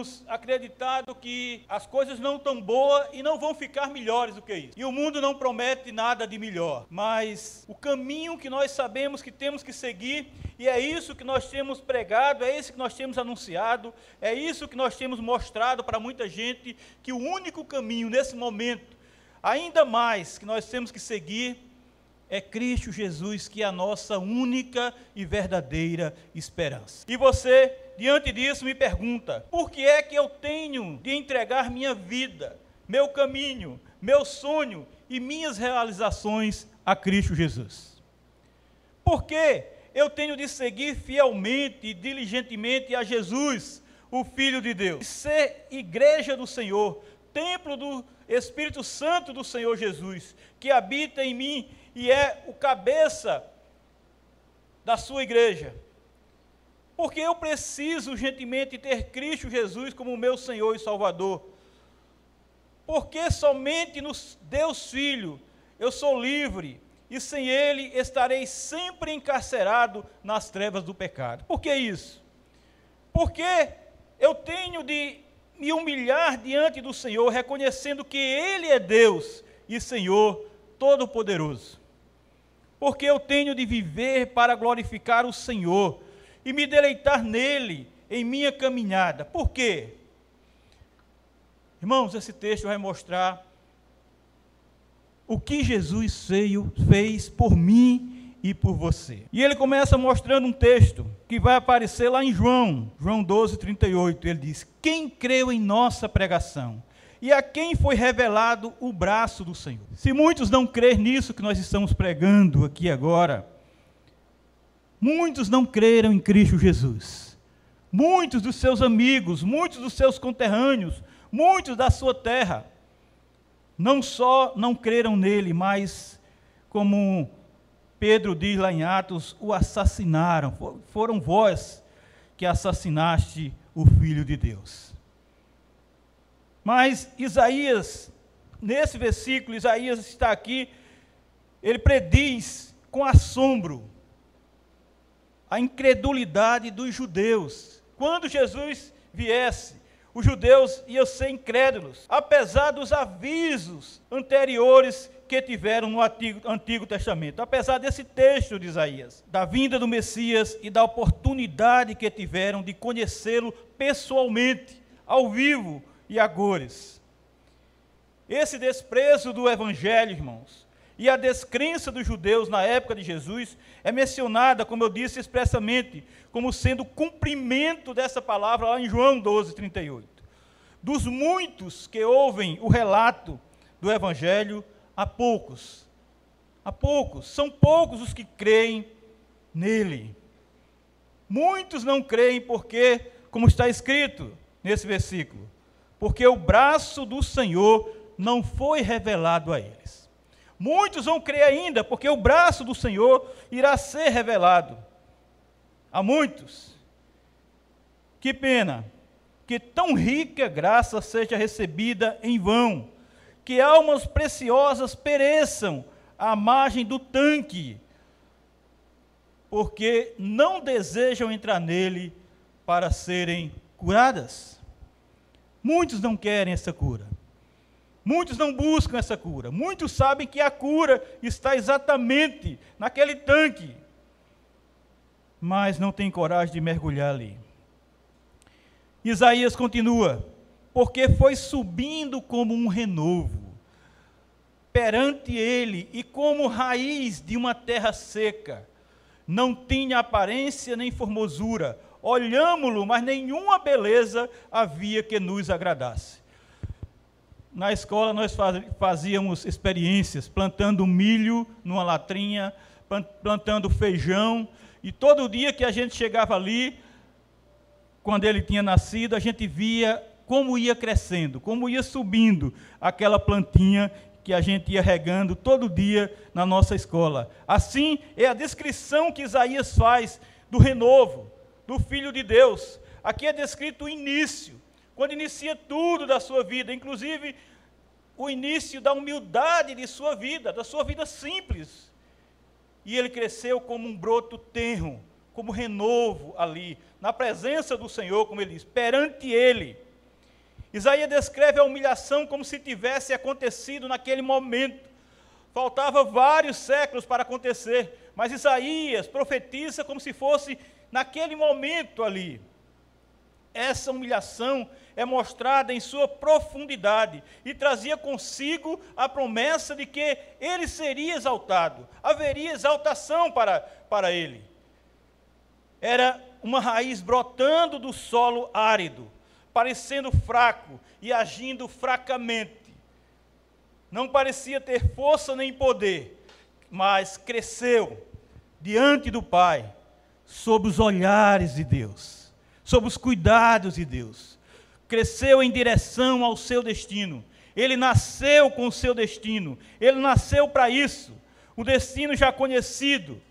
temos acreditado que as coisas não estão boas e não vão ficar melhores do que isso. E o mundo não promete nada de melhor. Mas o caminho que nós sabemos que temos que seguir, e é isso que nós temos pregado, é isso que nós temos anunciado, é isso que nós temos mostrado para muita gente, que o único caminho nesse momento, ainda mais que nós temos que seguir, é Cristo Jesus, que é a nossa única e verdadeira esperança. E você, diante disso, me pergunta: por que é que eu tenho de entregar minha vida, meu caminho, meu sonho e minhas realizações a Cristo Jesus? Por que eu tenho de seguir fielmente e diligentemente a Jesus, o Filho de Deus, ser igreja do Senhor, templo do Espírito Santo do Senhor Jesus, que habita em mim e é o cabeça da sua igreja. Porque eu preciso urgentemente ter Cristo Jesus como meu Senhor e Salvador. Porque somente no Deus Filho eu sou livre e sem Ele estarei sempre encarcerado nas trevas do pecado. Por que isso? Porque eu tenho de me humilhar diante do Senhor, reconhecendo que Ele é Deus e Senhor Todo-Poderoso porque eu tenho de viver para glorificar o Senhor e me deleitar nele em minha caminhada. Por quê? Irmãos, esse texto vai mostrar o que Jesus fez por mim e por você. E ele começa mostrando um texto que vai aparecer lá em João, João 12, 38. Ele diz: Quem creu em nossa pregação? E a quem foi revelado o braço do Senhor. Se muitos não crerem nisso que nós estamos pregando aqui agora, muitos não creram em Cristo Jesus. Muitos dos seus amigos, muitos dos seus conterrâneos, muitos da sua terra, não só não creram nele, mas, como Pedro diz lá em Atos, o assassinaram. Foram vós que assassinaste o Filho de Deus. Mas Isaías, nesse versículo, Isaías está aqui, ele prediz com assombro a incredulidade dos judeus. Quando Jesus viesse, os judeus iam ser incrédulos, apesar dos avisos anteriores que tiveram no Antigo, Antigo, Testamento, apesar desse texto de Isaías, da vinda do Messias e da oportunidade que tiveram de conhecê-lo pessoalmente, ao vivo, e agores. Esse desprezo do evangelho, irmãos, e a descrença dos judeus na época de Jesus é mencionada, como eu disse expressamente, como sendo cumprimento dessa palavra lá em João 12, 38. Dos muitos que ouvem o relato do evangelho, há poucos. Há poucos, são poucos os que creem nele. Muitos não creem porque, como está escrito nesse versículo, porque o braço do Senhor não foi revelado a eles. Muitos vão crer ainda, porque o braço do Senhor irá ser revelado a muitos. Que pena que tão rica graça seja recebida em vão, que almas preciosas pereçam à margem do tanque, porque não desejam entrar nele para serem curadas. Muitos não querem essa cura. Muitos não buscam essa cura. Muitos sabem que a cura está exatamente naquele tanque, mas não têm coragem de mergulhar ali. Isaías continua: porque foi subindo como um renovo perante ele e como raiz de uma terra seca, não tinha aparência nem formosura, olhámo-lo, mas nenhuma beleza havia que nos agradasse. Na escola nós fazíamos experiências, plantando milho numa latrinha, plantando feijão, e todo dia que a gente chegava ali, quando ele tinha nascido, a gente via como ia crescendo, como ia subindo aquela plantinha que a gente ia regando todo dia na nossa escola. Assim é a descrição que Isaías faz do renovo do Filho de Deus. Aqui é descrito o início, quando inicia tudo da sua vida, inclusive o início da humildade de sua vida, da sua vida simples. E ele cresceu como um broto tenro, como renovo ali, na presença do Senhor, como ele diz, perante ele. Isaías descreve a humilhação como se tivesse acontecido naquele momento. Faltava vários séculos para acontecer, mas Isaías profetiza como se fosse naquele momento ali. Essa humilhação é mostrada em sua profundidade e trazia consigo a promessa de que ele seria exaltado, haveria exaltação para, para ele. Era uma raiz brotando do solo árido, parecendo fraco e agindo fracamente. Não parecia ter força nem poder, mas cresceu diante do Pai, sob os olhares de Deus, sob os cuidados de Deus cresceu em direção ao seu destino. Ele nasceu com o seu destino. Ele nasceu para isso. O destino já conhecido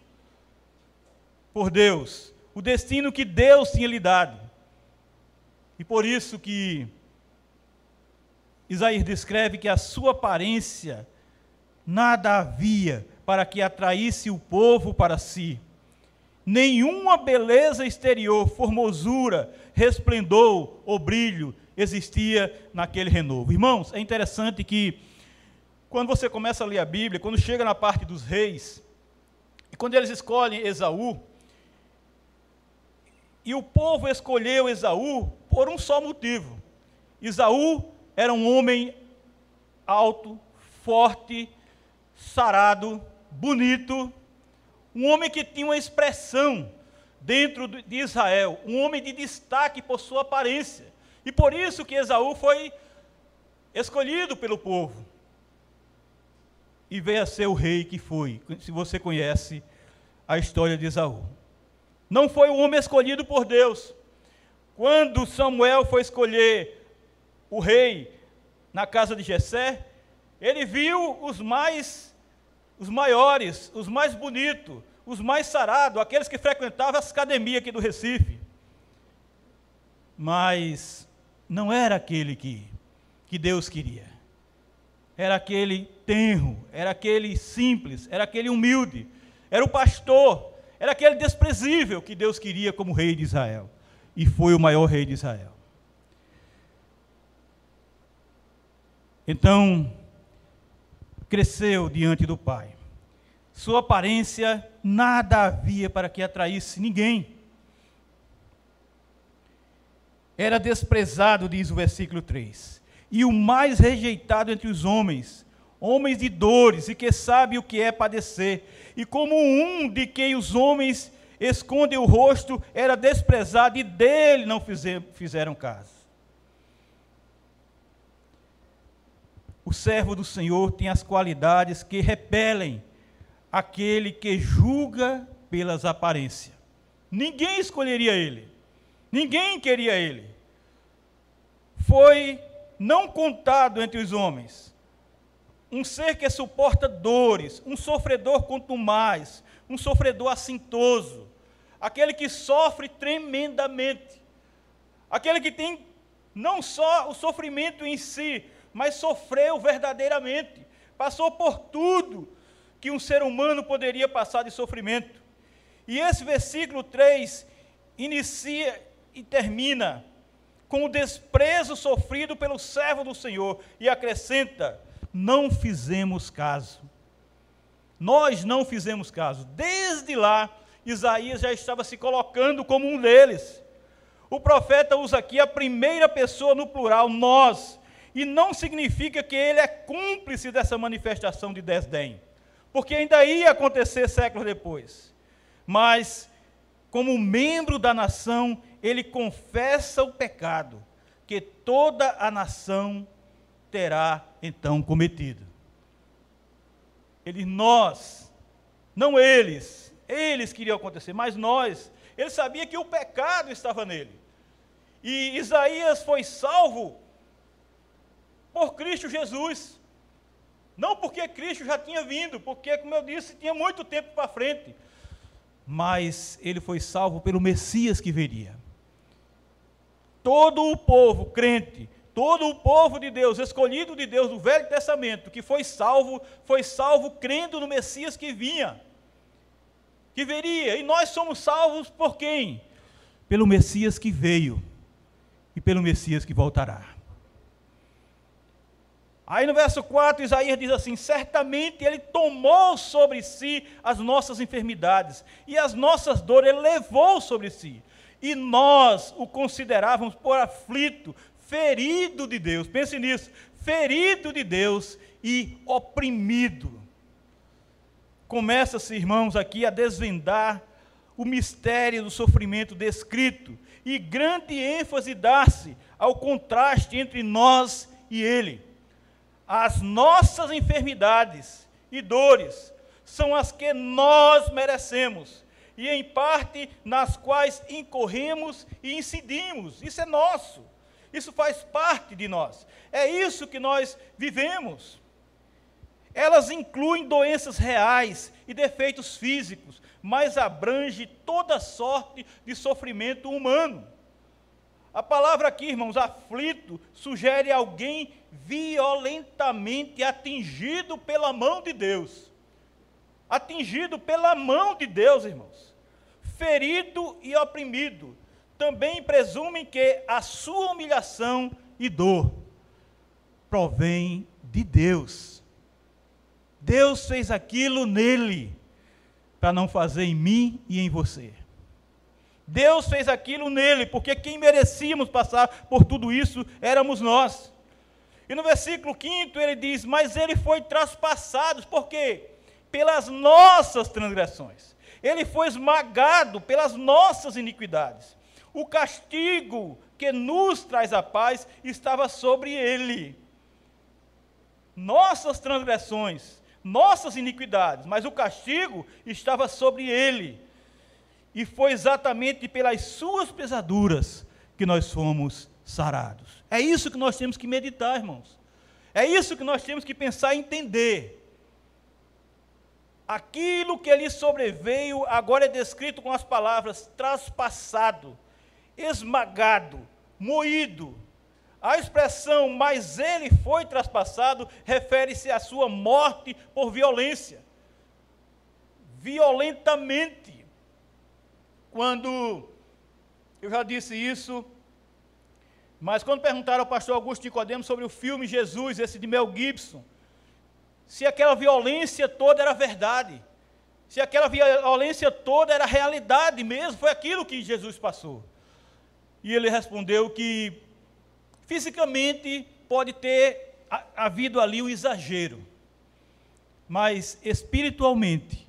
por Deus. O destino que Deus tinha lhe dado. E por isso que Isaías descreve que a sua aparência nada havia para que atraísse o povo para si. Nenhuma beleza exterior, formosura, resplendor ou brilho existia naquele renovo. Irmãos, é interessante que quando você começa a ler a Bíblia, quando chega na parte dos reis, e quando eles escolhem Esaú, e o povo escolheu Esaú por um só motivo. Esaú era um homem alto, forte, sarado, bonito, um homem que tinha uma expressão dentro de Israel, um homem de destaque por sua aparência. E por isso que Esaú foi escolhido pelo povo. E veio a ser o rei que foi, se você conhece a história de Esaú. Não foi o homem escolhido por Deus. Quando Samuel foi escolher o rei na casa de Jessé, ele viu os mais os maiores, os mais bonitos, os mais sarados, aqueles que frequentavam as academias aqui do Recife. Mas não era aquele que, que Deus queria. Era aquele tenro, era aquele simples, era aquele humilde, era o pastor, era aquele desprezível que Deus queria como rei de Israel. E foi o maior rei de Israel. Então, cresceu diante do Pai. Sua aparência nada havia para que atraísse ninguém. Era desprezado, diz o versículo 3, e o mais rejeitado entre os homens, homens de dores e que sabe o que é padecer, e como um de quem os homens escondem o rosto, era desprezado e dele não fizeram caso. O servo do Senhor tem as qualidades que repelem aquele que julga pelas aparências. Ninguém escolheria ele. Ninguém queria ele. Foi não contado entre os homens. Um ser que suporta dores, um sofredor mais, um sofredor assintoso, aquele que sofre tremendamente, aquele que tem não só o sofrimento em si, mas sofreu verdadeiramente, passou por tudo que um ser humano poderia passar de sofrimento. E esse versículo 3 inicia e termina com o desprezo sofrido pelo servo do Senhor e acrescenta: não fizemos caso. Nós não fizemos caso. Desde lá, Isaías já estava se colocando como um deles. O profeta usa aqui a primeira pessoa no plural, nós, e não significa que ele é cúmplice dessa manifestação de desdém porque ainda ia acontecer séculos depois. Mas, como membro da nação, ele confessa o pecado que toda a nação terá então cometido. Ele, nós, não eles, eles queriam acontecer, mas nós, ele sabia que o pecado estava nele. E Isaías foi salvo por Cristo Jesus. Não porque Cristo já tinha vindo, porque, como eu disse, tinha muito tempo para frente. Mas ele foi salvo pelo Messias que viria. Todo o povo crente, todo o povo de Deus, escolhido de Deus do Velho Testamento, que foi salvo, foi salvo crendo no Messias que vinha, que viria. E nós somos salvos por quem? Pelo Messias que veio e pelo Messias que voltará. Aí no verso 4, Isaías diz assim: Certamente Ele tomou sobre si as nossas enfermidades, e as nossas dores Ele levou sobre si. E nós o considerávamos por aflito, ferido de Deus. Pense nisso: ferido de Deus e oprimido. Começa-se, irmãos, aqui a desvendar o mistério do sofrimento descrito, e grande ênfase dá-se ao contraste entre nós e Ele as nossas enfermidades e dores são as que nós merecemos e em parte nas quais incorremos e incidimos. Isso é nosso. Isso faz parte de nós. É isso que nós vivemos. Elas incluem doenças reais e defeitos físicos, mas abrange toda sorte de sofrimento humano. A palavra aqui, irmãos, aflito, sugere alguém violentamente atingido pela mão de Deus. Atingido pela mão de Deus, irmãos. Ferido e oprimido. Também presumem que a sua humilhação e dor provém de Deus. Deus fez aquilo nele para não fazer em mim e em você. Deus fez aquilo nele, porque quem merecíamos passar por tudo isso éramos nós. E no versículo 5 ele diz: Mas ele foi traspassado, por quê? Pelas nossas transgressões. Ele foi esmagado pelas nossas iniquidades. O castigo que nos traz a paz estava sobre ele. Nossas transgressões, nossas iniquidades, mas o castigo estava sobre ele e foi exatamente pelas suas pesaduras que nós fomos sarados. É isso que nós temos que meditar, irmãos. É isso que nós temos que pensar e entender. Aquilo que lhe sobreveio agora é descrito com as palavras traspassado, esmagado, moído. A expressão mas ele foi traspassado refere-se à sua morte por violência. Violentamente quando eu já disse isso, mas quando perguntaram ao pastor Augusto Nicodemo sobre o filme Jesus, esse de Mel Gibson, se aquela violência toda era verdade, se aquela violência toda era realidade mesmo, foi aquilo que Jesus passou. E ele respondeu que fisicamente pode ter havido ali um exagero, mas espiritualmente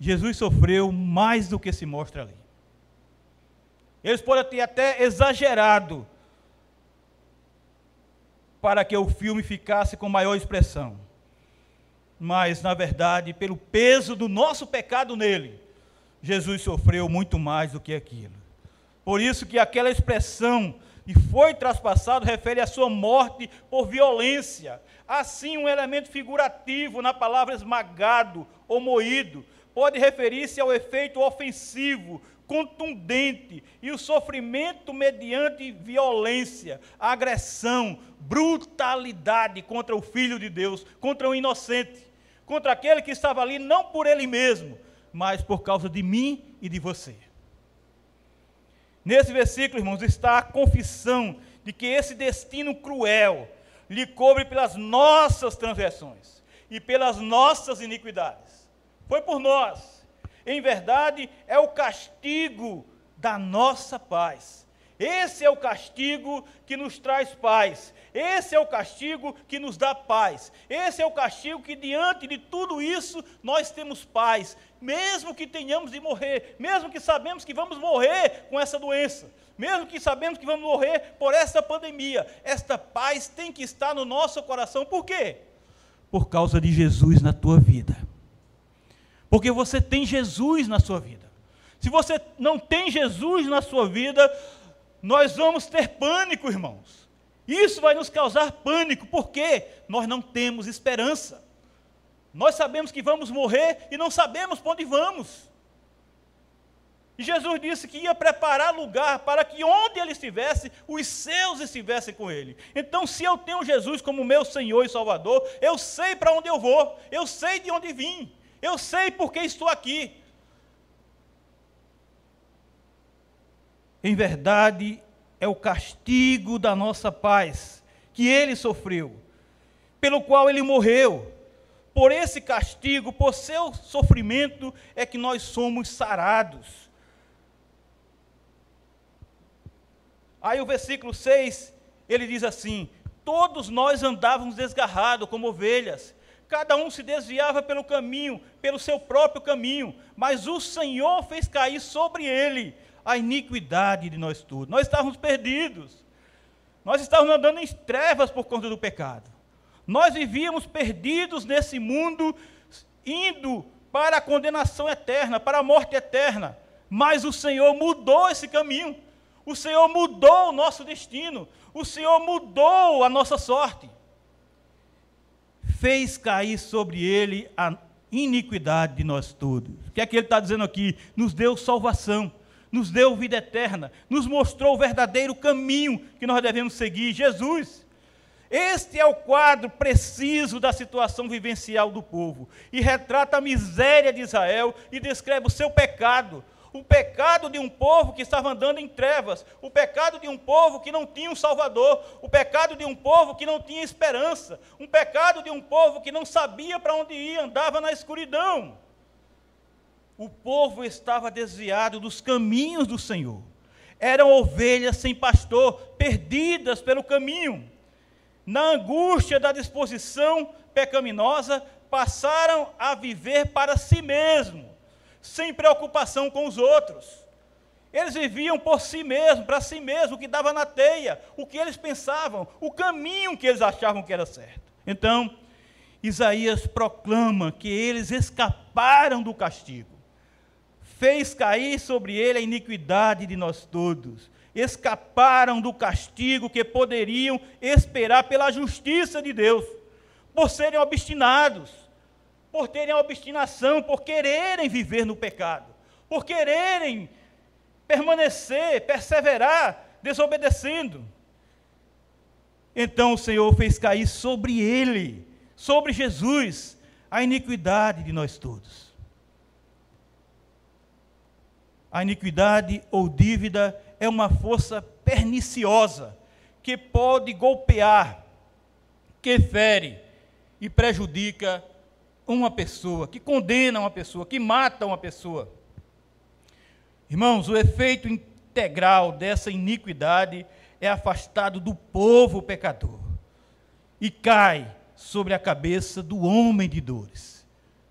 Jesus sofreu mais do que se mostra ali. Eles podem ter até exagerado para que o filme ficasse com maior expressão. Mas, na verdade, pelo peso do nosso pecado nele, Jesus sofreu muito mais do que aquilo. Por isso que aquela expressão e foi traspassado refere à sua morte por violência. Assim, um elemento figurativo na palavra esmagado ou moído pode referir-se ao efeito ofensivo contundente e o sofrimento mediante violência, agressão, brutalidade contra o Filho de Deus, contra o inocente, contra aquele que estava ali não por ele mesmo, mas por causa de mim e de você. Nesse versículo, irmãos, está a confissão de que esse destino cruel lhe cobre pelas nossas transgressões e pelas nossas iniquidades. Foi por nós em verdade, é o castigo da nossa paz. Esse é o castigo que nos traz paz. Esse é o castigo que nos dá paz. Esse é o castigo que, diante de tudo isso, nós temos paz. Mesmo que tenhamos de morrer, mesmo que sabemos que vamos morrer com essa doença, mesmo que sabemos que vamos morrer por essa pandemia, esta paz tem que estar no nosso coração. Por quê? Por causa de Jesus na tua vida. Porque você tem Jesus na sua vida. Se você não tem Jesus na sua vida, nós vamos ter pânico, irmãos. Isso vai nos causar pânico, porque nós não temos esperança. Nós sabemos que vamos morrer e não sabemos para onde vamos. E Jesus disse que ia preparar lugar para que onde ele estivesse, os seus estivessem com ele. Então, se eu tenho Jesus como meu Senhor e Salvador, eu sei para onde eu vou, eu sei de onde vim. Eu sei porque estou aqui. Em verdade, é o castigo da nossa paz que ele sofreu. pelo qual ele morreu. Por esse castigo, por seu sofrimento, é que nós somos sarados. Aí o versículo 6, ele diz assim: Todos nós andávamos desgarrados como ovelhas, cada um se desviava pelo caminho, pelo seu próprio caminho, mas o Senhor fez cair sobre ele a iniquidade de nós todos. Nós estávamos perdidos, nós estávamos andando em trevas por conta do pecado. Nós vivíamos perdidos nesse mundo, indo para a condenação eterna, para a morte eterna. Mas o Senhor mudou esse caminho. O Senhor mudou o nosso destino. O Senhor mudou a nossa sorte. Fez cair sobre ele a iniquidade de nós todos. O que é que ele está dizendo aqui? Nos deu salvação, nos deu vida eterna, nos mostrou o verdadeiro caminho que nós devemos seguir, Jesus. Este é o quadro preciso da situação vivencial do povo e retrata a miséria de Israel e descreve o seu pecado, o pecado de um povo que estava andando em trevas, o pecado de um povo que não tinha um Salvador, o pecado de um povo que não tinha esperança, um pecado de um povo que não sabia para onde ir, andava na escuridão. O povo estava desviado dos caminhos do Senhor. Eram ovelhas sem pastor, perdidas pelo caminho na angústia da disposição pecaminosa, passaram a viver para si mesmos, sem preocupação com os outros. Eles viviam por si mesmos, para si mesmos, o que dava na teia, o que eles pensavam, o caminho que eles achavam que era certo. Então, Isaías proclama que eles escaparam do castigo, fez cair sobre ele a iniquidade de nós todos escaparam do castigo que poderiam esperar pela justiça de Deus, por serem obstinados, por terem obstinação, por quererem viver no pecado, por quererem permanecer, perseverar, desobedecendo. Então o Senhor fez cair sobre ele, sobre Jesus, a iniquidade de nós todos. A iniquidade ou dívida é uma força perniciosa que pode golpear, que fere e prejudica uma pessoa, que condena uma pessoa, que mata uma pessoa. Irmãos, o efeito integral dessa iniquidade é afastado do povo pecador e cai sobre a cabeça do homem de dores,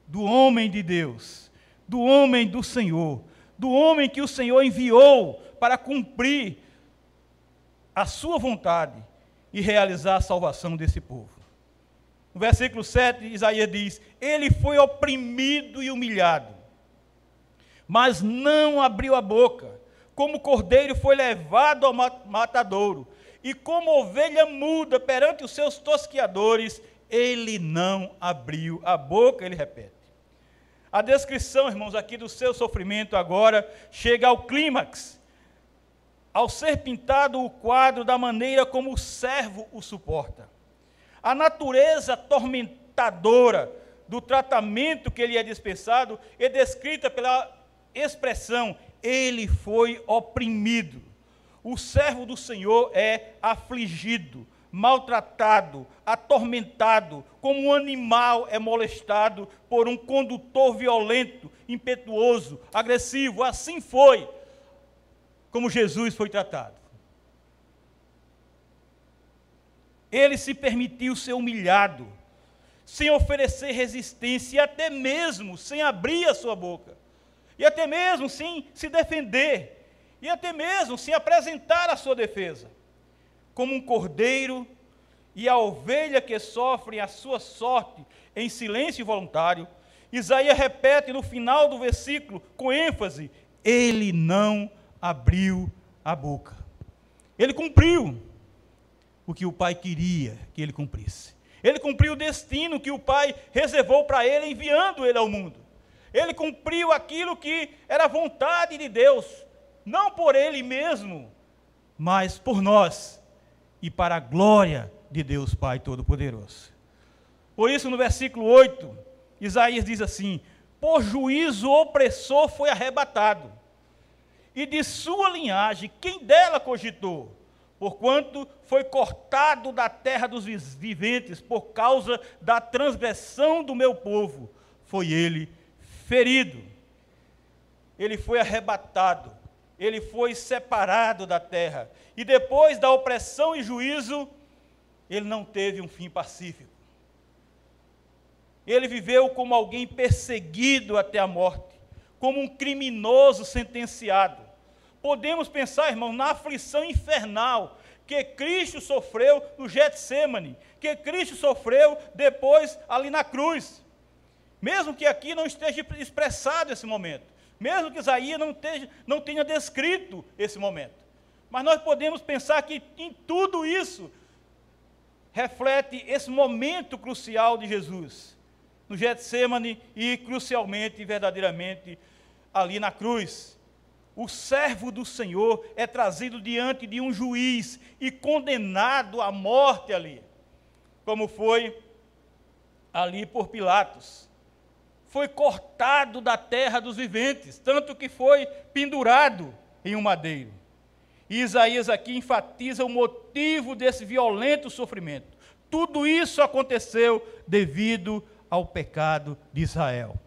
do homem de Deus, do homem do Senhor, do homem que o Senhor enviou para cumprir a sua vontade e realizar a salvação desse povo. No versículo 7, Isaías diz: Ele foi oprimido e humilhado, mas não abriu a boca. Como cordeiro foi levado ao matadouro, e como ovelha muda perante os seus tosquiadores, ele não abriu a boca, ele repete. A descrição, irmãos, aqui do seu sofrimento agora chega ao clímax ao ser pintado o quadro da maneira como o servo o suporta. A natureza tormentadora do tratamento que ele é dispensado é descrita pela expressão: ele foi oprimido. O servo do Senhor é afligido, maltratado, atormentado, como um animal é molestado por um condutor violento, impetuoso, agressivo. Assim foi como Jesus foi tratado. Ele se permitiu ser humilhado, sem oferecer resistência, e até mesmo sem abrir a sua boca, e até mesmo sem se defender, e até mesmo sem apresentar a sua defesa. Como um cordeiro e a ovelha que sofre a sua sorte em silêncio voluntário, Isaías repete no final do versículo com ênfase: Ele não abriu a boca. Ele cumpriu o que o pai queria que ele cumprisse. Ele cumpriu o destino que o pai reservou para ele, enviando ele ao mundo. Ele cumpriu aquilo que era vontade de Deus, não por ele mesmo, mas por nós e para a glória de Deus Pai Todo-Poderoso. Por isso, no versículo 8, Isaías diz assim: Por juízo opressor foi arrebatado e de sua linhagem, quem dela cogitou? Porquanto foi cortado da terra dos viventes por causa da transgressão do meu povo, foi ele ferido. Ele foi arrebatado, ele foi separado da terra, e depois da opressão e juízo, ele não teve um fim pacífico. Ele viveu como alguém perseguido até a morte, como um criminoso sentenciado. Podemos pensar, irmão, na aflição infernal que Cristo sofreu no Getsemane, que Cristo sofreu depois ali na cruz. Mesmo que aqui não esteja expressado esse momento, mesmo que Isaías não, esteja, não tenha descrito esse momento. Mas nós podemos pensar que em tudo isso reflete esse momento crucial de Jesus, no Getsemane e crucialmente e verdadeiramente ali na cruz. O servo do Senhor é trazido diante de um juiz e condenado à morte ali, como foi ali por Pilatos. Foi cortado da terra dos viventes, tanto que foi pendurado em um madeiro. E Isaías aqui enfatiza o motivo desse violento sofrimento. Tudo isso aconteceu devido ao pecado de Israel.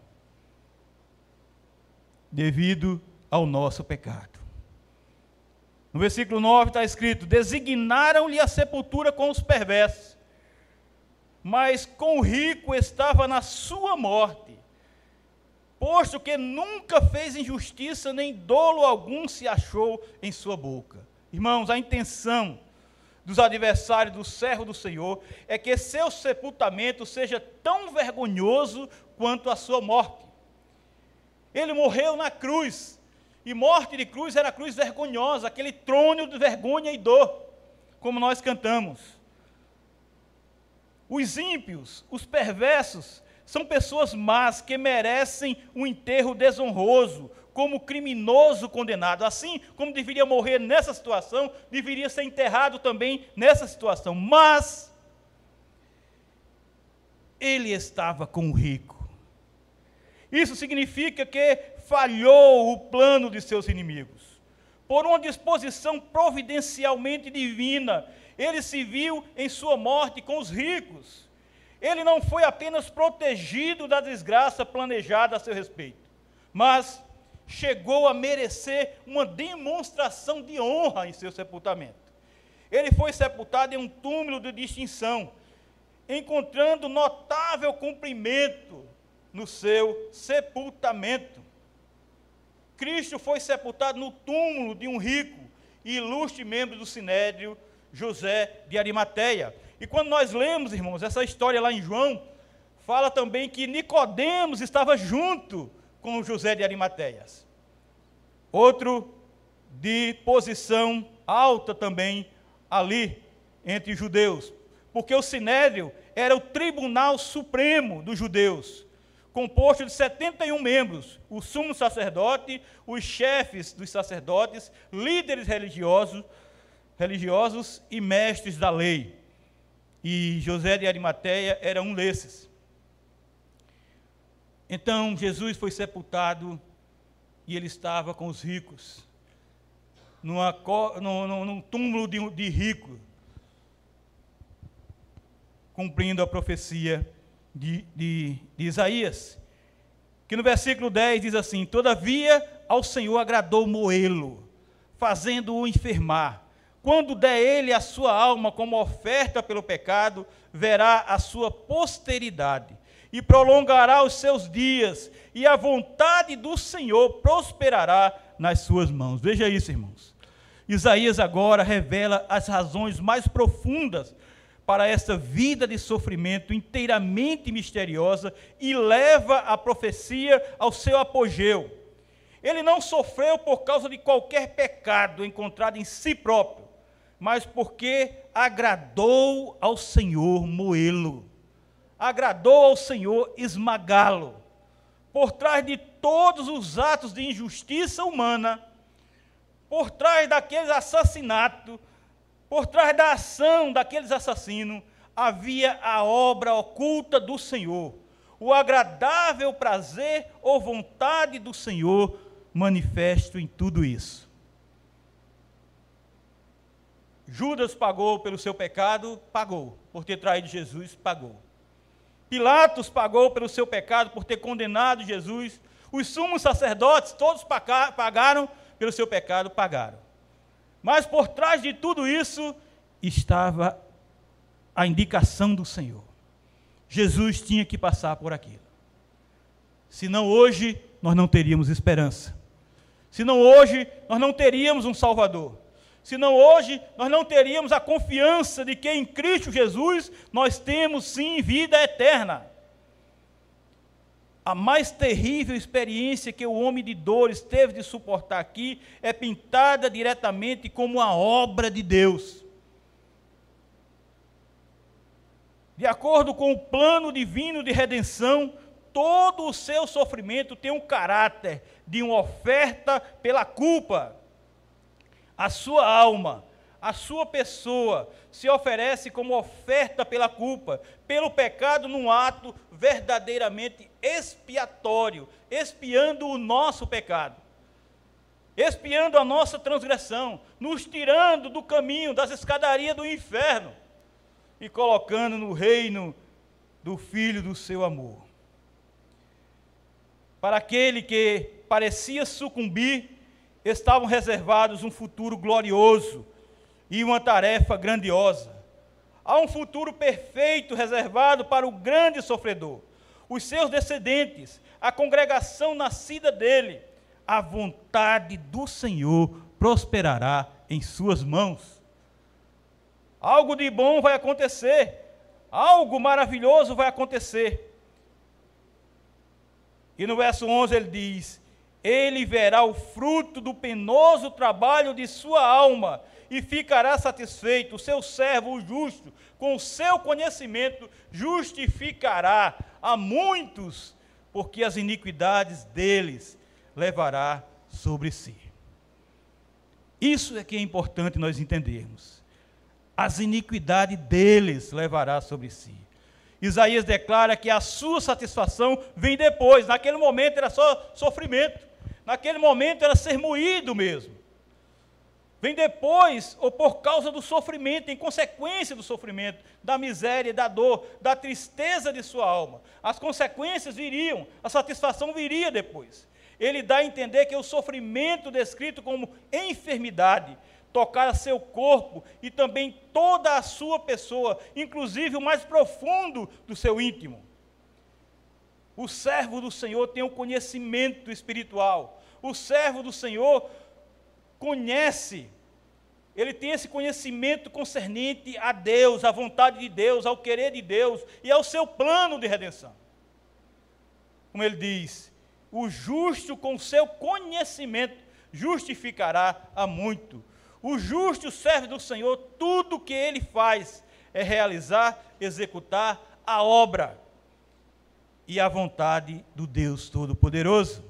Devido ao nosso pecado. No versículo 9 está escrito: Designaram-lhe a sepultura com os perversos, mas com o rico estava na sua morte, posto que nunca fez injustiça, nem dolo algum se achou em sua boca. Irmãos, a intenção dos adversários do servo do Senhor é que seu sepultamento seja tão vergonhoso quanto a sua morte. Ele morreu na cruz, e morte de cruz era cruz vergonhosa, aquele trono de vergonha e dor, como nós cantamos. Os ímpios, os perversos, são pessoas más que merecem um enterro desonroso, como criminoso condenado. Assim como deveria morrer nessa situação, deveria ser enterrado também nessa situação. Mas ele estava com o rico. Isso significa que falhou o plano de seus inimigos. Por uma disposição providencialmente divina, ele se viu em sua morte com os ricos. Ele não foi apenas protegido da desgraça planejada a seu respeito, mas chegou a merecer uma demonstração de honra em seu sepultamento. Ele foi sepultado em um túmulo de distinção, encontrando notável cumprimento no seu sepultamento. Cristo foi sepultado no túmulo de um rico e ilustre membro do sinédrio, José de Arimateia. E quando nós lemos, irmãos, essa história lá em João, fala também que Nicodemos estava junto com José de Arimateias. Outro de posição alta também ali entre judeus, porque o Sinédrio era o tribunal supremo dos judeus, composto de 71 membros, o sumo sacerdote, os chefes dos sacerdotes, líderes religiosos, religiosos e mestres da lei. E José de Arimateia era um desses. Então Jesus foi sepultado e ele estava com os ricos, numa, num, num túmulo de, de rico, cumprindo a profecia de, de, de Isaías, que no versículo 10 diz assim: Todavia ao Senhor agradou moê-lo, fazendo-o enfermar. Quando der ele a sua alma como oferta pelo pecado, verá a sua posteridade e prolongará os seus dias, e a vontade do Senhor prosperará nas suas mãos. Veja isso, irmãos. Isaías agora revela as razões mais profundas para essa vida de sofrimento inteiramente misteriosa e leva a profecia ao seu apogeu. Ele não sofreu por causa de qualquer pecado encontrado em si próprio, mas porque agradou ao Senhor moê-lo agradou ao Senhor esmagá-lo. Por trás de todos os atos de injustiça humana, por trás daqueles assassinatos, por trás da ação daqueles assassinos, havia a obra oculta do Senhor, o agradável prazer ou vontade do Senhor manifesto em tudo isso. Judas pagou pelo seu pecado, pagou. Por ter traído Jesus, pagou. Pilatos pagou pelo seu pecado, por ter condenado Jesus. Os sumos sacerdotes, todos pagaram pelo seu pecado, pagaram. Mas por trás de tudo isso estava a indicação do Senhor. Jesus tinha que passar por aquilo. Senão hoje nós não teríamos esperança. Senão hoje nós não teríamos um Salvador. Senão hoje nós não teríamos a confiança de que em Cristo Jesus nós temos sim vida eterna. A mais terrível experiência que o homem de dores teve de suportar aqui é pintada diretamente como a obra de Deus. De acordo com o plano divino de redenção, todo o seu sofrimento tem um caráter de uma oferta pela culpa. A sua alma, a sua pessoa se oferece como oferta pela culpa, pelo pecado, num ato verdadeiramente expiatório, expiando o nosso pecado, expiando a nossa transgressão, nos tirando do caminho, das escadarias do inferno e colocando no reino do Filho do seu amor. Para aquele que parecia sucumbir, estavam reservados um futuro glorioso e uma tarefa grandiosa. Há um futuro perfeito reservado para o grande sofredor, os seus descendentes, a congregação nascida dele. A vontade do Senhor prosperará em suas mãos. Algo de bom vai acontecer. Algo maravilhoso vai acontecer. E no verso 11 ele diz: Ele verá o fruto do penoso trabalho de sua alma e ficará satisfeito. O seu servo, o justo, com o seu conhecimento, justificará a muitos, porque as iniquidades deles levará sobre si. Isso é que é importante nós entendermos as iniquidades deles levará sobre si. Isaías declara que a sua satisfação vem depois, naquele momento era só sofrimento, naquele momento era ser moído mesmo. Vem depois, ou por causa do sofrimento, em consequência do sofrimento, da miséria, da dor, da tristeza de sua alma. As consequências viriam, a satisfação viria depois. Ele dá a entender que o sofrimento descrito como enfermidade tocar a seu corpo e também toda a sua pessoa, inclusive o mais profundo do seu íntimo. O servo do Senhor tem o um conhecimento espiritual. O servo do Senhor conhece, ele tem esse conhecimento concernente a Deus, à vontade de Deus, ao querer de Deus e ao seu plano de redenção. Como ele diz, o justo com seu conhecimento justificará a muito o justo serve do Senhor, tudo que ele faz é realizar, executar a obra e a vontade do Deus Todo-Poderoso.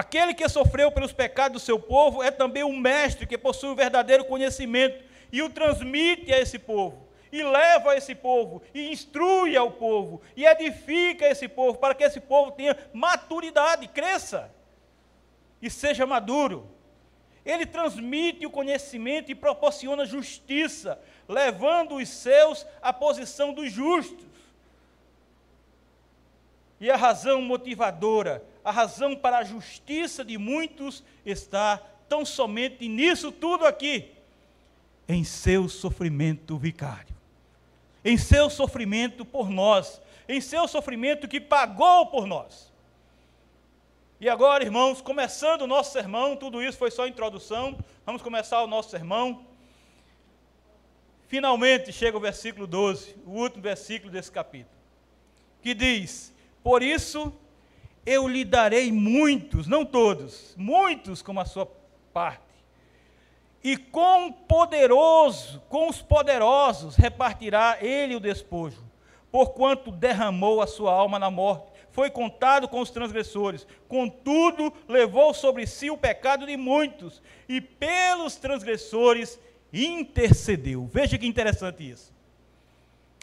Aquele que sofreu pelos pecados do seu povo é também um mestre que possui o um verdadeiro conhecimento e o transmite a esse povo, e leva esse povo, e instrui ao povo, e edifica esse povo, para que esse povo tenha maturidade, cresça e seja maduro. Ele transmite o conhecimento e proporciona justiça, levando os seus à posição dos justos. E a razão motivadora, a razão para a justiça de muitos está tão somente nisso tudo aqui, em seu sofrimento vicário, em seu sofrimento por nós, em seu sofrimento que pagou por nós. E agora, irmãos, começando o nosso sermão, tudo isso foi só introdução, vamos começar o nosso sermão. Finalmente chega o versículo 12, o último versículo desse capítulo, que diz: Por isso eu lhe darei muitos, não todos, muitos como a sua parte, e com poderoso, com os poderosos repartirá ele o despojo, porquanto derramou a sua alma na morte foi contado com os transgressores, contudo levou sobre si o pecado de muitos, e pelos transgressores intercedeu. Veja que interessante isso.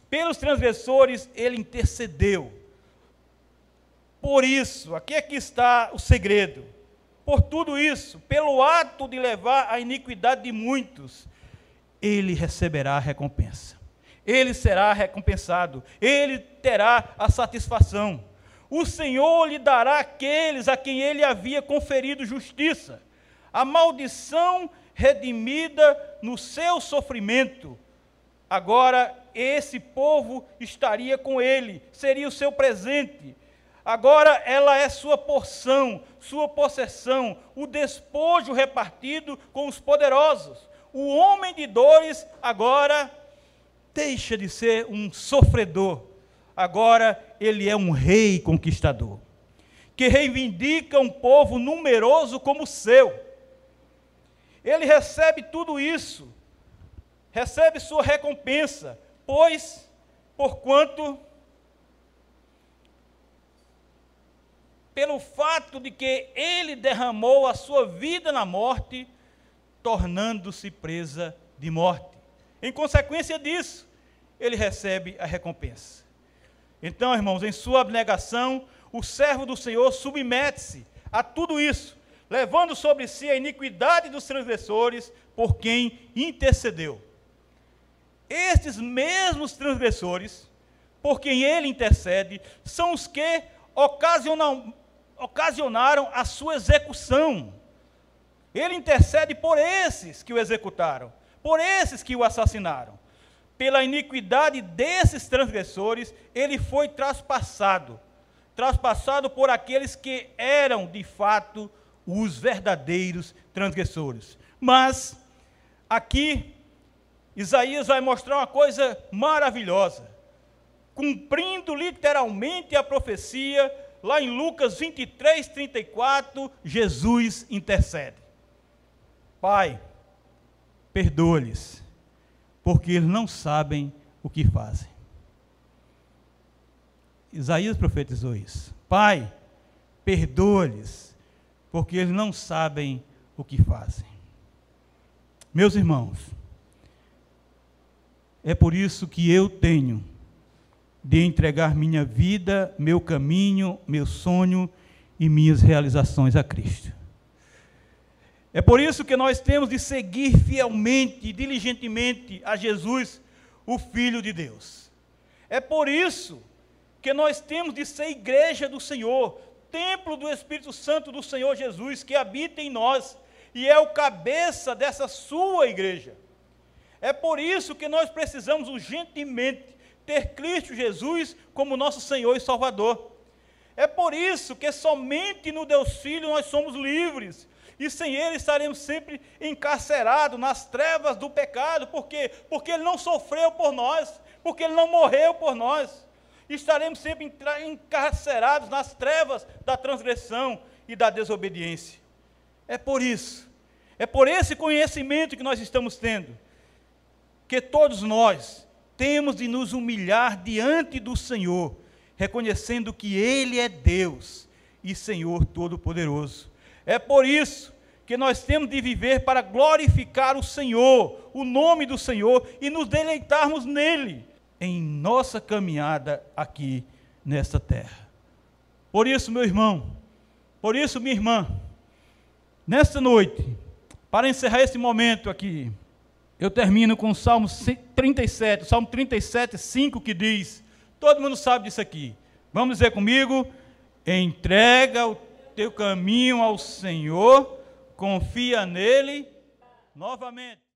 Pelos transgressores ele intercedeu. Por isso, aqui é que está o segredo. por tudo isso, pelo ato de levar a iniquidade de muitos, ele receberá a recompensa. Ele será recompensado, ele terá a satisfação. O Senhor lhe dará aqueles a quem ele havia conferido justiça. A maldição redimida no seu sofrimento. Agora esse povo estaria com ele, seria o seu presente. Agora ela é sua porção, sua possessão, o despojo repartido com os poderosos. O homem de dores agora deixa de ser um sofredor, agora ele é um rei conquistador, que reivindica um povo numeroso como seu. Ele recebe tudo isso, recebe sua recompensa, pois, porquanto, pelo fato de que ele derramou a sua vida na morte, tornando-se presa de morte. Em consequência disso, ele recebe a recompensa. Então, irmãos, em sua abnegação, o servo do Senhor submete-se a tudo isso, levando sobre si a iniquidade dos transgressores por quem intercedeu. Estes mesmos transgressores, por quem ele intercede, são os que ocasionam, ocasionaram a sua execução. Ele intercede por esses que o executaram, por esses que o assassinaram pela iniquidade desses transgressores, ele foi traspassado traspassado por aqueles que eram de fato os verdadeiros transgressores. Mas aqui Isaías vai mostrar uma coisa maravilhosa, cumprindo literalmente a profecia, lá em Lucas 23, 34, Jesus intercede. Pai, perdoa-lhes porque eles não sabem o que fazem. Isaías profetizou isso. Pai, perdoa-lhes, porque eles não sabem o que fazem. Meus irmãos, é por isso que eu tenho de entregar minha vida, meu caminho, meu sonho e minhas realizações a Cristo. É por isso que nós temos de seguir fielmente diligentemente a Jesus, o Filho de Deus. É por isso que nós temos de ser igreja do Senhor, templo do Espírito Santo do Senhor Jesus, que habita em nós e é o cabeça dessa sua igreja. É por isso que nós precisamos urgentemente ter Cristo Jesus como nosso Senhor e Salvador. É por isso que somente no Deus Filho nós somos livres e sem Ele estaremos sempre encarcerados nas trevas do pecado, por quê? Porque Ele não sofreu por nós, porque Ele não morreu por nós. Estaremos sempre encarcerados nas trevas da transgressão e da desobediência. É por isso, é por esse conhecimento que nós estamos tendo, que todos nós temos de nos humilhar diante do Senhor, reconhecendo que Ele é Deus e Senhor Todo-Poderoso é por isso que nós temos de viver para glorificar o Senhor, o nome do Senhor e nos deleitarmos nele em nossa caminhada aqui nesta terra. Por isso, meu irmão, por isso, minha irmã, nesta noite, para encerrar esse momento aqui, eu termino com o Salmo 37, Salmo 37, 5, que diz: todo mundo sabe disso aqui. Vamos dizer comigo: entrega o teu caminho ao Senhor, confia nele novamente.